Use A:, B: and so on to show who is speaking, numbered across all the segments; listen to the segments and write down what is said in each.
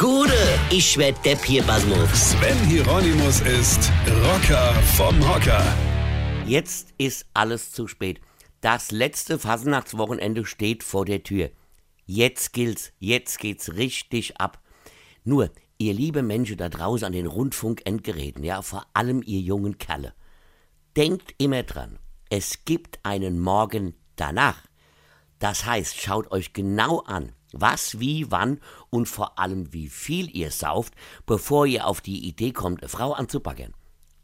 A: Gude, ich werd Depp hier, Basmus.
B: Sven Hieronymus ist Rocker vom Hocker.
C: Jetzt ist alles zu spät. Das letzte Fasnachtswochenende steht vor der Tür. Jetzt gilt's, jetzt geht's richtig ab. Nur, ihr liebe Menschen da draußen an den Rundfunkendgeräten, ja, vor allem ihr jungen Kerle, denkt immer dran, es gibt einen Morgen danach. Das heißt, schaut euch genau an, was, wie, wann und vor allem wie viel ihr sauft, bevor ihr auf die Idee kommt, eine Frau anzubaggern.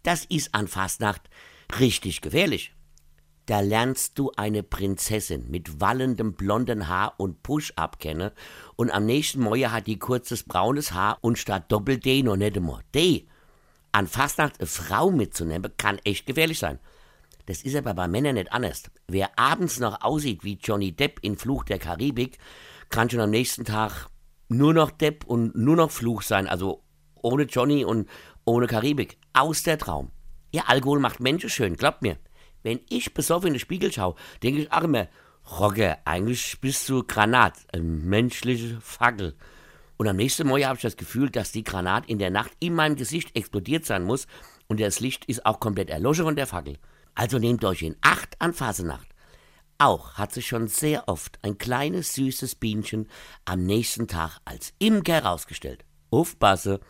C: Das ist an Fastnacht richtig gefährlich. Da lernst du eine Prinzessin mit wallendem blonden Haar und Push-Up kennen und am nächsten Morgen hat die kurzes braunes Haar und statt Doppel-D noch nicht einmal D. An Fastnacht eine Frau mitzunehmen kann echt gefährlich sein. Das ist aber bei Männern nicht anders. Wer abends noch aussieht wie Johnny Depp in Fluch der Karibik, kann schon am nächsten Tag nur noch Depp und nur noch Fluch sein. Also ohne Johnny und ohne Karibik. Aus der Traum. Ja, Alkohol macht Menschen schön, glaubt mir. Wenn ich besoffen in den Spiegel schaue, denke ich auch immer, Rogge, eigentlich bist du Granat, eine menschliche Fackel. Und am nächsten Morgen habe ich das Gefühl, dass die Granat in der Nacht in meinem Gesicht explodiert sein muss und das Licht ist auch komplett erloschen von der Fackel. Also nehmt euch in Acht an Fasenacht. Auch hat sich schon sehr oft ein kleines süßes Bienchen am nächsten Tag als Imker herausgestellt. Aufpasse!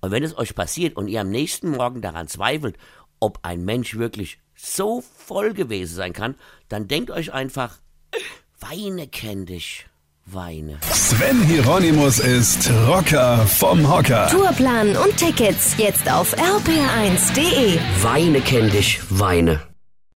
C: Und wenn es euch passiert und ihr am nächsten Morgen daran zweifelt, ob ein Mensch wirklich so voll gewesen sein kann, dann denkt euch einfach, Weine kenn dich, Weine.
B: Sven Hieronymus ist Rocker vom Hocker.
D: Tourplan und Tickets jetzt auf rpr1.de.
A: Weine kenn dich, Weine.